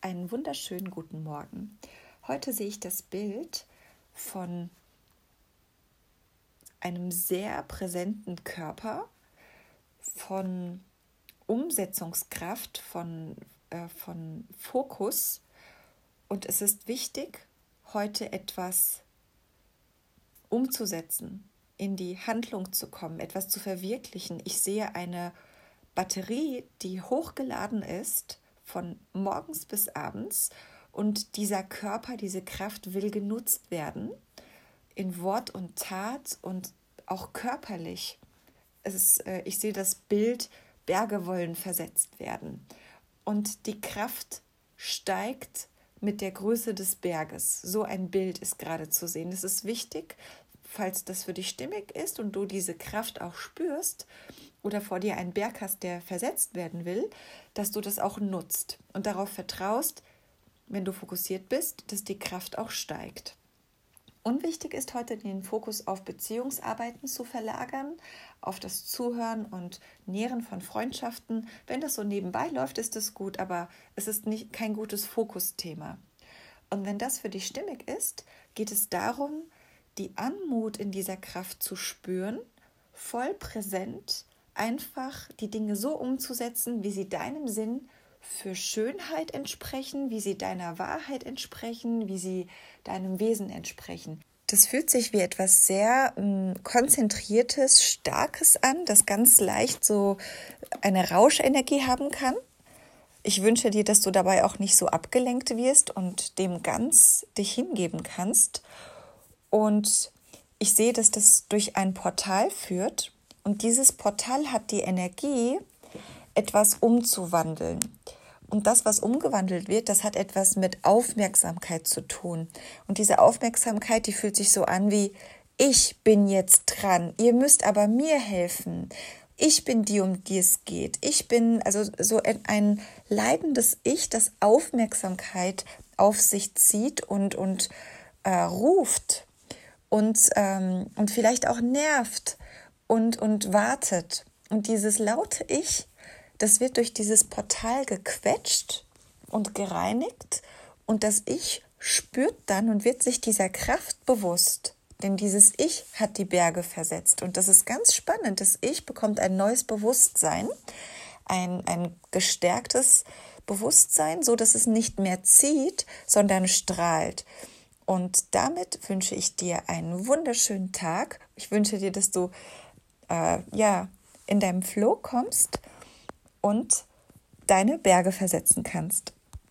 einen wunderschönen guten Morgen. Heute sehe ich das Bild von einem sehr präsenten Körper, von Umsetzungskraft, von, äh, von Fokus. Und es ist wichtig, heute etwas umzusetzen, in die Handlung zu kommen, etwas zu verwirklichen. Ich sehe eine Batterie, die hochgeladen ist von morgens bis abends und dieser Körper, diese Kraft will genutzt werden in Wort und Tat und auch körperlich. Es ist, äh, ich sehe das Bild, Berge wollen versetzt werden und die Kraft steigt mit der Größe des Berges. So ein Bild ist gerade zu sehen. Es ist wichtig, falls das für dich stimmig ist und du diese Kraft auch spürst, oder vor dir einen Berg hast, der versetzt werden will, dass du das auch nutzt und darauf vertraust, wenn du fokussiert bist, dass die Kraft auch steigt. Unwichtig ist heute den Fokus auf Beziehungsarbeiten zu verlagern, auf das Zuhören und Nähren von Freundschaften. Wenn das so nebenbei läuft, ist es gut, aber es ist nicht, kein gutes Fokusthema. Und wenn das für dich stimmig ist, geht es darum, die Anmut in dieser Kraft zu spüren, voll präsent einfach die Dinge so umzusetzen, wie sie deinem Sinn für Schönheit entsprechen, wie sie deiner Wahrheit entsprechen, wie sie deinem Wesen entsprechen. Das fühlt sich wie etwas sehr äh, konzentriertes, starkes an, das ganz leicht so eine Rauschenergie haben kann. Ich wünsche dir, dass du dabei auch nicht so abgelenkt wirst und dem ganz dich hingeben kannst. Und ich sehe, dass das durch ein Portal führt und dieses Portal hat die Energie, etwas umzuwandeln. Und das, was umgewandelt wird, das hat etwas mit Aufmerksamkeit zu tun. Und diese Aufmerksamkeit, die fühlt sich so an wie, ich bin jetzt dran, ihr müsst aber mir helfen. Ich bin die, um die es geht. Ich bin also so ein leidendes Ich, das Aufmerksamkeit auf sich zieht und, und äh, ruft und, ähm, und vielleicht auch nervt und, und wartet. Und dieses laute Ich, das wird durch dieses Portal gequetscht und gereinigt und das Ich spürt dann und wird sich dieser Kraft bewusst. Denn dieses Ich hat die Berge versetzt. Und das ist ganz spannend. Das Ich bekommt ein neues Bewusstsein, ein, ein gestärktes Bewusstsein, so dass es nicht mehr zieht, sondern strahlt. Und damit wünsche ich dir einen wunderschönen Tag. Ich wünsche dir, dass du äh, ja, in deinem Flow kommst und deine Berge versetzen kannst.